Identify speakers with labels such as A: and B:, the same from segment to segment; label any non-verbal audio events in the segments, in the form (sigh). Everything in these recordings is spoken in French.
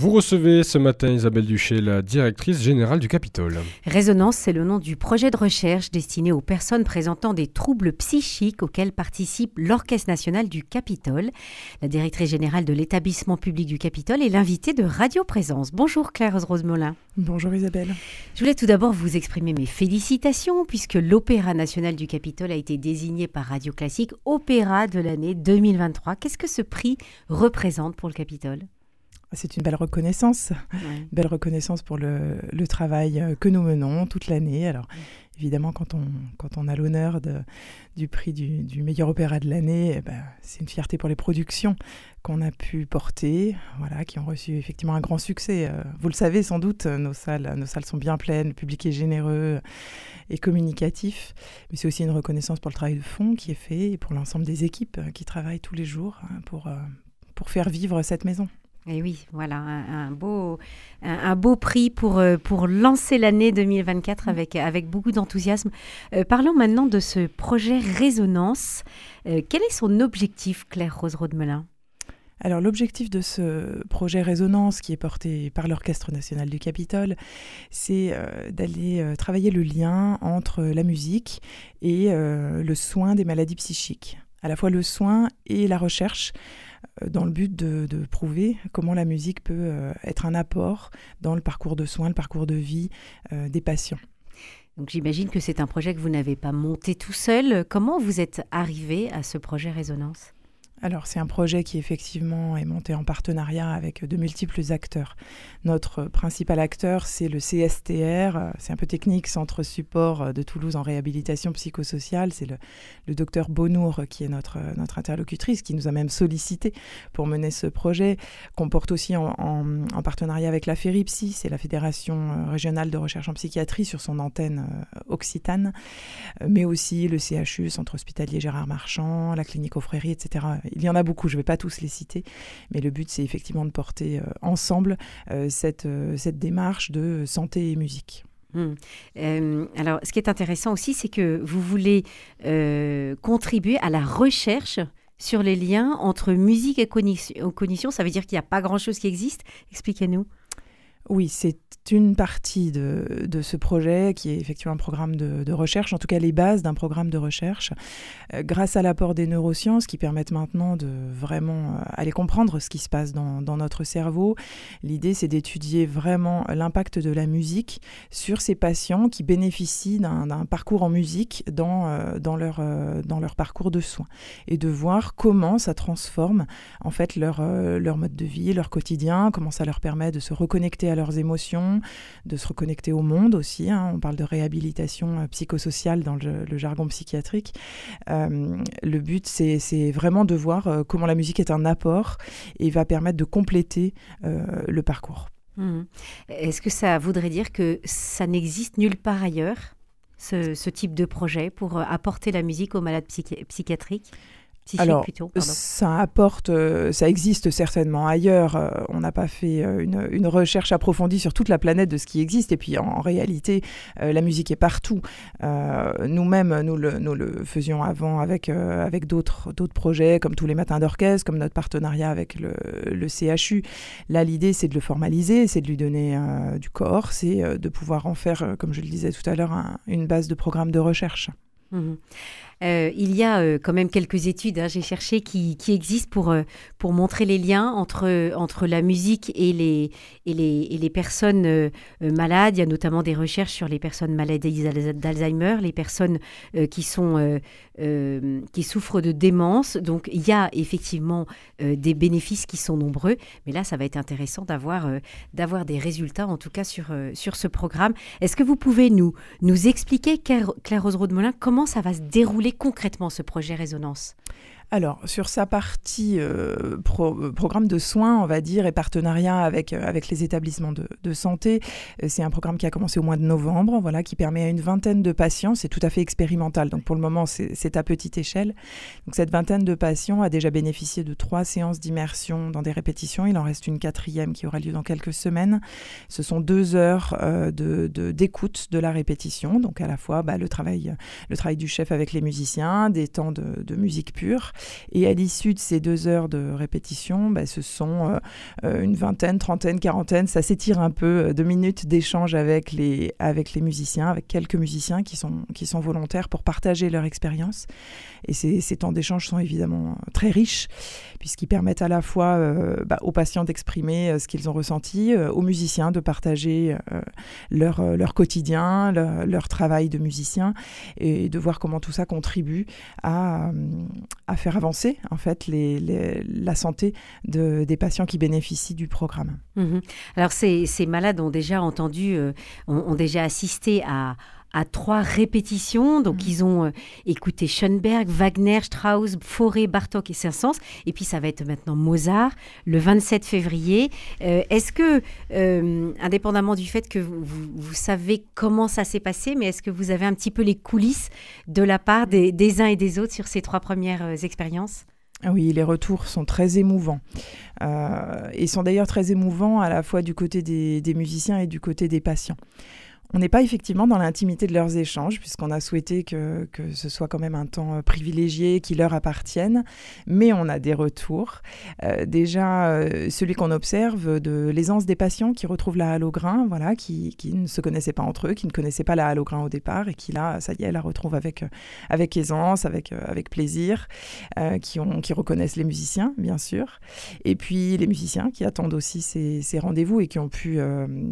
A: Vous recevez ce matin Isabelle Duché, la directrice générale du Capitole.
B: Résonance, c'est le nom du projet de recherche destiné aux personnes présentant des troubles psychiques auxquels participe l'Orchestre national du Capitole. La directrice générale de l'établissement public du Capitole est l'invitée de Radio Présence. Bonjour Claire Rosemolin.
C: Bonjour Isabelle.
B: Je voulais tout d'abord vous exprimer mes félicitations puisque l'Opéra national du Capitole a été désigné par Radio Classique Opéra de l'année 2023. Qu'est-ce que ce prix représente pour le Capitole?
C: C'est une belle reconnaissance, belle reconnaissance pour le, travail euh, que nous menons toute l'année. Alors, évidemment, quand on, quand on a l'honneur du prix du, meilleur opéra de l'année, eh ben, c'est une fierté pour les productions qu'on a pu porter, voilà, qui ont reçu effectivement un grand succès. Euh, vous le savez sans doute, nos salles, nos salles sont bien pleines, le public est généreux et communicatif, mais c'est aussi une reconnaissance pour le travail de fond qui est fait et pour l'ensemble des équipes euh, qui travaillent tous les jours hein, pour, pour faire vivre cette maison.
B: Et oui, voilà, un, beau, un, beau prix pour, euh, pour lancer l'année 2024 mm. avec, avec beaucoup d'enthousiasme. Euh, parlons maintenant de ce projet Résonance. Euh, quel est son objectif, Claire Rose Rodemelin
C: alors l'objectif de ce projet Résonance qui est porté par l'Orchestre national du Capitole, c'est d'aller travailler le lien entre la musique et le soin des maladies psychiques, à la fois le soin et la recherche. Euh, dans le but de, prouver comment la musique peut euh, être un apport dans le parcours de soins, le parcours de vie euh, des patients.
B: Donc j'imagine que c'est un projet que vous n'avez pas monté tout seul. Comment vous êtes arrivé à ce projet Résonance?
C: Alors c'est un projet qui effectivement est monté en partenariat avec de multiples acteurs. Notre principal acteur, c'est le CSTR, c'est un peu technique, Centre Support de Toulouse en réhabilitation psychosociale. C'est le, docteur Bonour qui est notre, notre interlocutrice, qui nous a même sollicité pour mener ce projet, qu'on porte aussi en, partenariat avec la FERIPSI, c'est la Fédération régionale de recherche en psychiatrie sur son antenne euh, occitane, mais aussi le CHU, Centre hospitalier Gérard Marchand, la clinique Offrérie, etc il y en a beaucoup, je ne vais pas tous les citer, mais le but, c'est effectivement de porter euh, ensemble euh, cette, euh, cette démarche de santé et musique.
B: Hmm. alors, ce qui est intéressant aussi, c'est que vous voulez contribuer à la recherche sur les liens entre musique et cognition. Ça veut dire qu'il n'y a pas grand-chose qui existe. Expliquez-nous.
C: Oui, c'est une partie de, ce projet qui est effectivement un programme de, recherche, en tout cas les bases d'un programme de recherche, euh, grâce à l'apport des neurosciences qui permettent maintenant de vraiment euh, aller comprendre ce qui se passe dans, notre cerveau. L'idée, c'est d'étudier vraiment l'impact de la musique sur ces patients qui bénéficient d'un parcours en musique dans, euh, dans, leur, parcours de soins et de voir comment ça transforme en fait leur mode de vie, leur quotidien, comment ça leur permet de se reconnecter à leurs émotions, de se reconnecter au monde aussi. Hein. On parle de réhabilitation euh, psychosociale dans le, jargon psychiatrique. Euh, le but, c'est vraiment de voir euh, comment la musique est un apport et va permettre de compléter le parcours.
B: Mmh. Est-ce que ça voudrait dire que ça n'existe nulle part ailleurs, ce, type de projet, pour apporter la musique aux malades psychiatriques?
C: Alors, ça apporte, euh, ça existe certainement ailleurs. Euh, on n'a pas fait euh, une, recherche approfondie sur toute la planète de ce qui existe. Et puis, en, réalité, la musique est partout. Nous-mêmes, nous le, nous le, faisions avant avec, avec d'autres projets, comme tous les matins d'orchestre, comme notre partenariat avec le, le CHU. Là, l'idée, c'est de le formaliser, c'est de lui donner du corps, c'est de pouvoir en faire, comme je le disais tout à l'heure, une base de programme de recherche.
B: Mmh euh, il y a euh, quand même quelques études, hein, j'ai cherché, qui, existent pour, euh, pour montrer les liens entre, entre la musique et les, et les, et les personnes malades. Il y a notamment des recherches sur les personnes malades d'Alzheimer, les personnes qui, sont, qui souffrent de démence. Donc il y a effectivement des bénéfices qui sont nombreux, mais là, ça va être intéressant d'avoir d'avoir des résultats, en tout cas sur, sur ce programme. Est-ce que vous pouvez nous, nous expliquer, Claire, Claire Rose Melin, ça va se dérouler concrètement ce projet Résonance?
C: Alors, sur sa partie euh, euh, programme de soins, on va dire, et partenariat avec, euh, avec les établissements de, santé, c'est un programme qui a commencé au mois de novembre, voilà, qui permet à une vingtaine de patients, c'est tout à fait expérimental, donc pour le moment, c'est à petite échelle. Donc, cette vingtaine de patients a déjà bénéficié de trois séances d'immersion dans des répétitions. Il en reste une quatrième qui aura lieu dans quelques semaines. Ce sont deux heures d'écoute de, de, la répétition, donc à la fois bah, le, travail, le travail du chef avec les musiciens, des temps de, de musique pure. Et à l'issue de ces deux heures de répétition, bah, ce sont une vingtaine, trentaine, quarantaine, ça s'étire un peu de minutes d'échange avec les, avec les musiciens, avec quelques musiciens qui sont, qui sont volontaires pour partager leur expérience. Et ces, temps d'échange sont évidemment très riches, puisqu'ils permettent à la fois bah, aux patients d'exprimer ce qu'ils ont ressenti, aux musiciens de partager leur, leur quotidien, leur, travail de musicien, et de voir comment tout ça contribue à, à faire avancer en fait la santé de, des patients qui bénéficient du programme.
B: Mhm. Alors ces, ces, malades ont déjà entendu, euh, ont, déjà assisté à, à trois répétitions. Donc, mhm. ils ont euh, écouté Schoenberg, Wagner, Strauss, Fauré, Bartok et Saint-Saëns. Et puis, ça va être maintenant Mozart, le 27 février. Euh, est-ce que, indépendamment du fait que vous, vous, savez comment ça s'est passé, mais est-ce que vous avez un petit peu les coulisses de la part des, des uns et des autres sur ces trois premières expériences?
C: Oui, les retours sont très émouvants. Euh, ils sont d'ailleurs très émouvants à la fois du côté des musiciens et du côté des patients. On n'est pas effectivement dans l'intimité de leurs échanges, puisqu'on a souhaité que, que, ce soit quand même un temps euh, privilégié, qui leur appartienne, mais on a des retours. Euh, déjà, euh, celui qu'on observe de l'aisance des patients qui retrouvent la halograin, voilà, qui, qui, ne se connaissaient pas entre eux, qui ne connaissaient pas la halograin au départ, et qui là, ça y est, la retrouvent avec, avec aisance, avec, avec plaisir, qui, ont, qui reconnaissent les musiciens, bien sûr, et puis les musiciens qui attendent aussi ces, ces rendez-vous et qui ont pu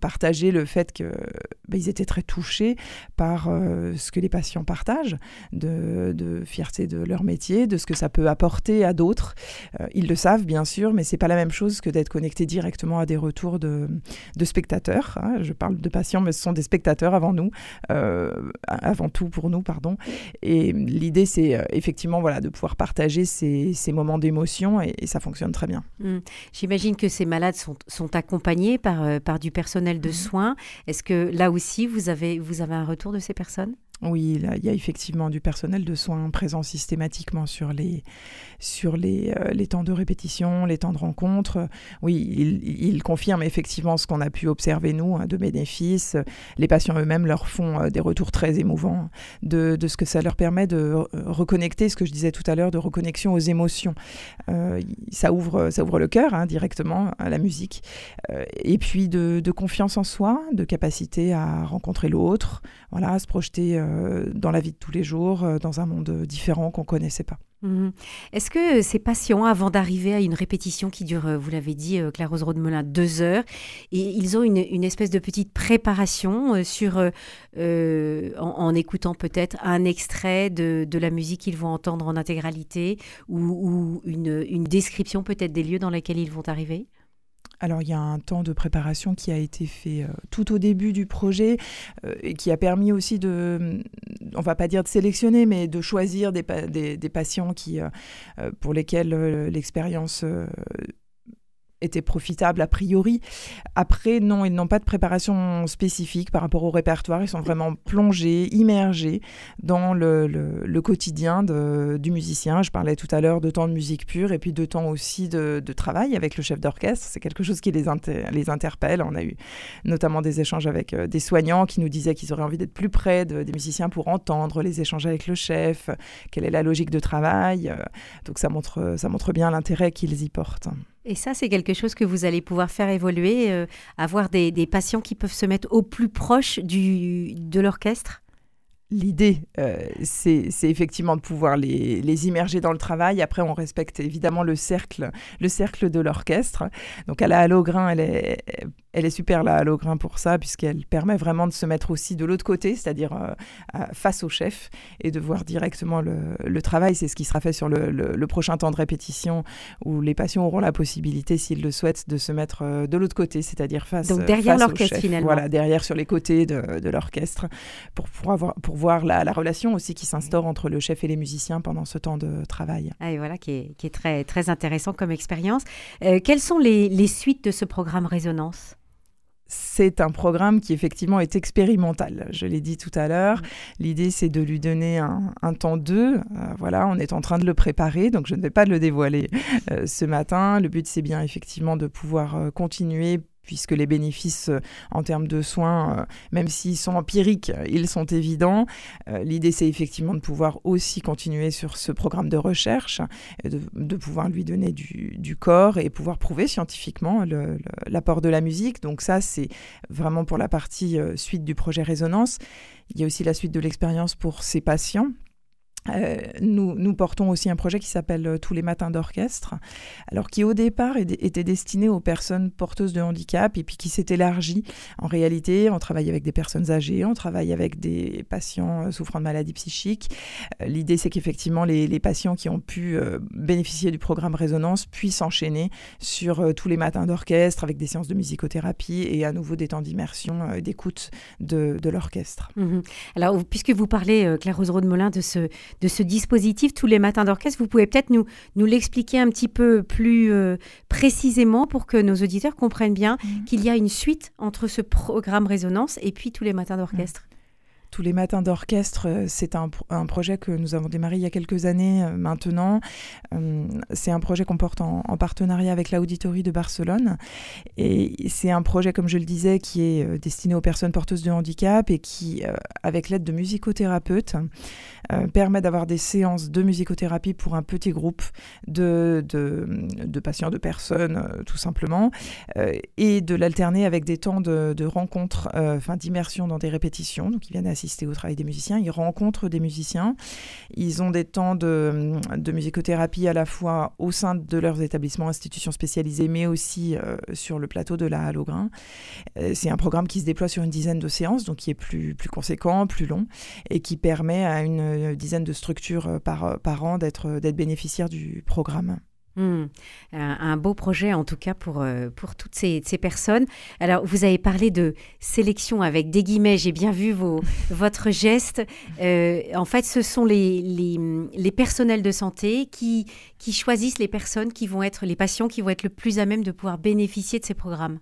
C: partager le fait que... Ben, ils étaient très touchés par euh, ce que les patients partagent, de, fierté de leur métier, de ce que ça peut apporter à d'autres. Euh, ils le savent, bien sûr, mais c'est pas la même chose que d'être connecté directement à des retours de, spectateurs. Hein. Je parle de patients, mais ce sont des spectateurs avant nous, euh, avant tout pour nous, pardon. Et l'idée, c'est effectivement voilà, de pouvoir partager ces, moments d'émotion et, ça fonctionne très bien.
B: Mmh. J'imagine que ces malades sont, sont accompagnés par, par du personnel de mmh. soins. Est-ce que là aussi, vous avez, vous avez un retour de ces personnes?
C: Oui, il y a effectivement du personnel de soins présent systématiquement sur les, sur les, euh, les temps de répétition, les temps de rencontre. Oui, il, il confirme effectivement ce qu'on a pu observer, nous, hein, de bénéfices. Les patients eux-mêmes leur font euh, des retours très émouvants de, de, ce que ça leur permet de euh, reconnecter, ce que je disais tout à l'heure, de reconnexion aux émotions. ça, ouvre, ça ouvre le cœur hein, directement à la musique. et puis de, confiance en soi, de capacité à rencontrer l'autre, voilà, à se projeter dans la vie de tous les jours, euh, dans un monde différent qu'on ne connaissait pas.
B: Mhm. Est-ce que ces patients, avant d'arriver à une répétition qui dure, euh, vous l'avez dit, Claire Rose Melin, deux heures, et ils ont une, espèce de petite préparation sur, en, écoutant peut-être un extrait de, la musique qu'ils vont entendre en intégralité, ou, une, une description peut-être des lieux dans lesquels ils vont arriver?
C: Alors il y a un temps de préparation qui a été fait euh, tout au début du projet euh, et qui a permis aussi de, on va pas dire de sélectionner, mais de choisir des, des, patients euh, pour lesquels l'expérience était profitable a priori. Après, non, ils n'ont pas de préparation spécifique par rapport au répertoire. Ils sont vraiment plongés, immergés dans le, quotidien du musicien. Je parlais tout à l'heure de temps de musique pure et puis de temps aussi de, travail avec le chef d'orchestre. C'est quelque chose qui les, interpelle. On a eu notamment des échanges avec euh, des soignants qui nous disaient qu'ils auraient envie d'être plus près des musiciens pour entendre les échanges avec le chef, quelle est la logique de travail. Donc ça montre, ça montre bien l'intérêt qu'ils y portent.
B: Et ça, c'est quelque chose que vous allez pouvoir faire évoluer, euh, avoir des, patients qui peuvent se mettre au plus proche du, de l'orchestre
C: L'idée, euh, c'est effectivement de pouvoir les, les, immerger dans le travail. Après, on respecte évidemment le cercle, le cercle de l'orchestre. Donc, à la Halograin, elle est, elle est super la Halograin pour ça, puisqu'elle permet vraiment de se mettre aussi de l'autre côté, c'est-à-dire euh, face au chef, et de voir directement le, travail. C'est ce qui sera fait sur le, prochain temps de répétition, où les patients auront la possibilité, s'ils le souhaitent, de se mettre euh, de l'autre côté, c'est-à-dire face,
B: Donc derrière l'orchestre finalement.
C: Voilà, derrière sur les côtés de, l'orchestre, pour, pour, avoir, pour voir la, relation aussi qui s'instaure entre le chef et les musiciens pendant ce temps de travail.
B: Ah, et voilà, qui est, qui est, très, très intéressant comme expérience. Euh, quelles sont les, les suites de ce programme Résonance?
C: C'est un programme qui effectivement est expérimental. Je l'ai dit tout à l'heure. L'idée, c'est de lui donner un, temps d'eux. Euh, voilà, on est en train de le préparer, donc je ne vais pas le dévoiler euh, ce matin. Le but, c'est bien effectivement de pouvoir euh, continuer puisque les bénéfices euh, en termes de soins, euh, même s'ils sont empiriques, ils sont évidents. Euh, l'idée, c'est effectivement de pouvoir aussi continuer sur ce programme de recherche, de, pouvoir lui donner du, corps et pouvoir prouver scientifiquement l'apport de la musique. Donc ça, c'est vraiment pour la partie suite du projet Résonance. Il y a aussi la suite de l'expérience pour ces patients euh, nous, portons aussi un projet qui s'appelle euh, Tous les matins d'orchestre, alors qui au départ était destiné aux personnes porteuses de handicap et puis qui s'est élargi. En réalité, on travaille avec des personnes âgées, on travaille avec des patients euh, souffrant de maladies psychiques. L'idée, c'est qu'effectivement, les, patients qui ont pu bénéficier du programme Résonance puissent enchaîner sur tous les matins d'orchestre avec des séances de musicothérapie et à nouveau des temps d'immersion, d'écoute de, l'orchestre.
B: Mmh alors, puisque vous parlez, Claire Rosereau de Molin, de ce de ce dispositif tous les matins d'orchestre. Vous pouvez peut-être nous, nous l'expliquer un petit peu plus euh, précisément pour que nos auditeurs comprennent bien mmh. qu'il y a une suite entre ce programme Résonance et puis tous les matins d'orchestre
C: tous les matins d'orchestre, euh, c'est un, projet que nous avons démarré il y a quelques années euh, maintenant. Euh, c'est un projet qu'on porte en, partenariat avec l'Auditorie de Barcelone. Et c'est un projet, comme je le disais, qui est destiné aux personnes porteuses de handicap et qui, avec l'aide de musicothérapeutes, permet d'avoir des séances de musicothérapie pour un petit groupe de, patients, de personnes, tout simplement, et de l'alterner avec des temps de, de rencontres, enfin d'immersion dans des répétitions, donc ils viennent assister au travail des musiciens, ils rencontrent des musiciens, ils ont des temps de, musicothérapie à la fois au sein de leurs établissements, institutions spécialisées, mais aussi euh, sur le plateau de la Halograin. Euh, c'est un programme qui se déploie sur une dizaine de séances, donc qui est plus, plus conséquent, plus long, et qui permet à une dizaine de structures euh, par, par an d'être bénéficiaires du programme.
B: Hmm. Un, beau projet en tout cas pour, euh, pour toutes ces, ces, personnes. Alors vous avez parlé de sélection avec des guillemets, j'ai bien vu vos, (laughs) votre geste. Euh, en fait ce sont les, les, les, personnels de santé qui, qui choisissent les personnes qui vont être, les patients qui vont être le plus à même de pouvoir bénéficier de ces programmes.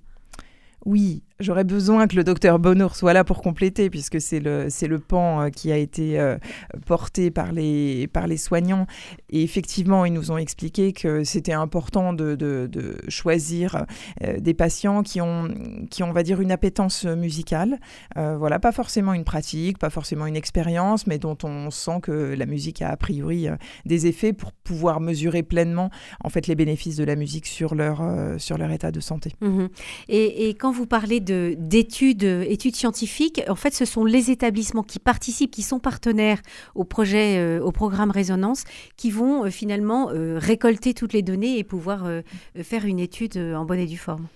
C: Oui, J'aurais besoin que le docteur Bonnour soit là pour compléter, puisque c'est le, c'est le pan euh, qui a été euh, porté par les, par les soignants. Et effectivement, ils nous ont expliqué que c'était important de, de, choisir euh, des patients qui ont, qui on va dire, une appétence musicale. voilà, pas forcément une pratique, pas forcément une expérience, mais dont on sent que la musique a a priori des effets pour pouvoir mesurer pleinement en fait les bénéfices de la musique sur leur, sur leur état de santé.
B: Mmh et, et, quand vous parlez d'études études scientifiques. En fait, ce sont les établissements qui participent, qui sont partenaires au projet, euh, au programme Résonance, qui vont euh, finalement euh, récolter toutes les données et pouvoir faire une étude en bonne et due forme.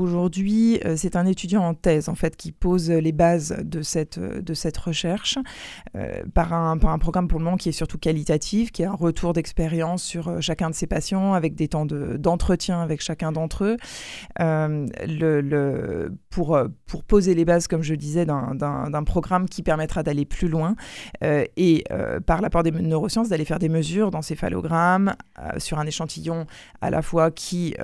C: Aujourd'hui, euh, c'est un étudiant en thèse en fait qui pose les bases de cette, de cette recherche euh, par, un, par un programme pour le moment qui est surtout qualitatif, qui est un retour d'expérience sur euh, chacun de ses patients avec des temps d'entretien avec chacun d'entre eux, le, le, pour, pour poser les bases, comme je disais, d'un programme qui permettra d'aller plus loin et par l'apport des neurosciences d'aller faire des mesures d'encéphalogramme sur un échantillon à la fois qui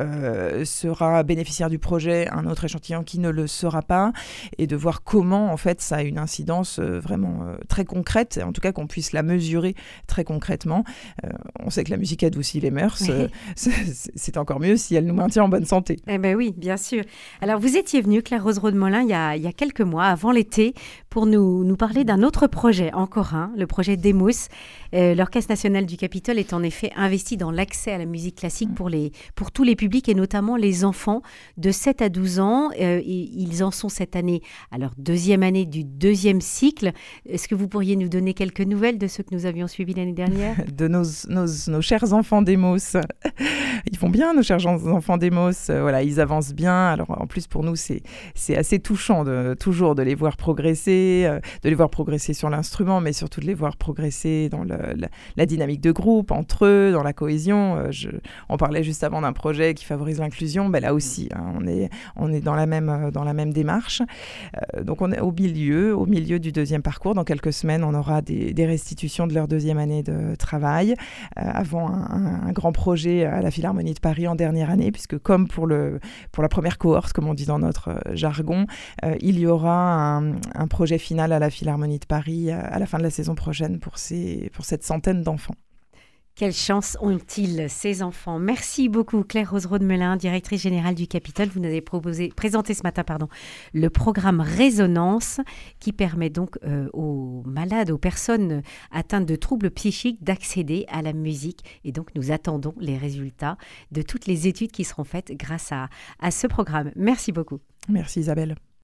C: sera bénéficiaire du projet un autre échantillon qui ne le sera pas, et de voir comment en fait ça a une incidence euh, vraiment euh, très concrète, en tout cas qu'on puisse la mesurer très concrètement. Euh, on sait que la musique adoucit les mœurs, (laughs) c'est encore mieux si elle nous maintient en bonne santé.
B: Eh ben oui, bien sûr. Alors vous étiez venue, Claire Rose Molin, il y, a, il y a quelques mois, avant l'été, pour nous, nous parler d'un autre projet, encore un, le projet Demos. L'Orchestre national du Capitole est en effet investi dans l'accès à la musique classique pour, les, pour tous les publics et notamment les enfants de 7 à 12 ans. Euh, ils en sont cette année à leur deuxième année du deuxième cycle. Est-ce que vous pourriez nous donner quelques nouvelles de ceux que nous avions suivis l'année dernière? (laughs)
C: De nos, nos, chers enfants d'Emos. (laughs) Ils font bien, nos chers enfants d'Emos. Euh, voilà, ils avancent bien. Alors en plus, pour nous, c'est assez touchant de, toujours de les voir progresser, euh, de les voir progresser sur l'instrument, mais surtout de les voir progresser dans la, dynamique de groupe, entre eux, dans la cohésion. Je, on parlait juste avant d'un projet qui favorise l'inclusion. Ben là aussi, hein, on est on est dans la même, euh, dans la même démarche. Euh, donc on est au milieu, au milieu du deuxième parcours. Dans quelques semaines, on aura des, restitutions de leur deuxième année de travail, euh, avant un, grand projet à la Philharmonie de Paris en dernière année, puisque comme pour, le, pour la première cohorte, comme on dit dans notre jargon, il y aura un, projet final à la Philharmonie de Paris à la fin de la saison prochaine pour, ces, pour cette centaine d'enfants.
B: Quelle chance ont-ils, ces enfants? Merci beaucoup, Claire Rosereau de Melun, directrice générale du Capitole. Vous nous avez proposé, présenté ce matin pardon, le programme Résonance qui permet donc euh, aux malades, aux personnes atteintes de troubles psychiques d'accéder à la musique. Et donc, nous attendons les résultats de toutes les études qui seront faites grâce à, à ce programme. Merci beaucoup.
C: Merci Isabelle.